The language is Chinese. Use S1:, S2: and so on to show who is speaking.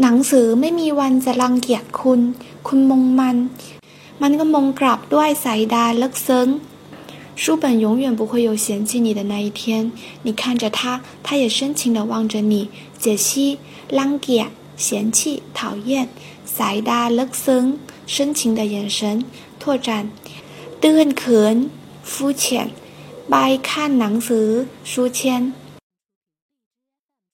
S1: หนังสือไม่มีวันจะรังเกียจคุณ คุณมงมัน มันก็มงกลับด้วยสายตาลิกซึ้ง书本永远不会有嫌弃你的那一天。你看着他，他也深情地望着你。解析冷落嫌弃、讨厌；sida l u x e n 深情的眼神。拓展：dunken 肤浅；bai 看囊词书签。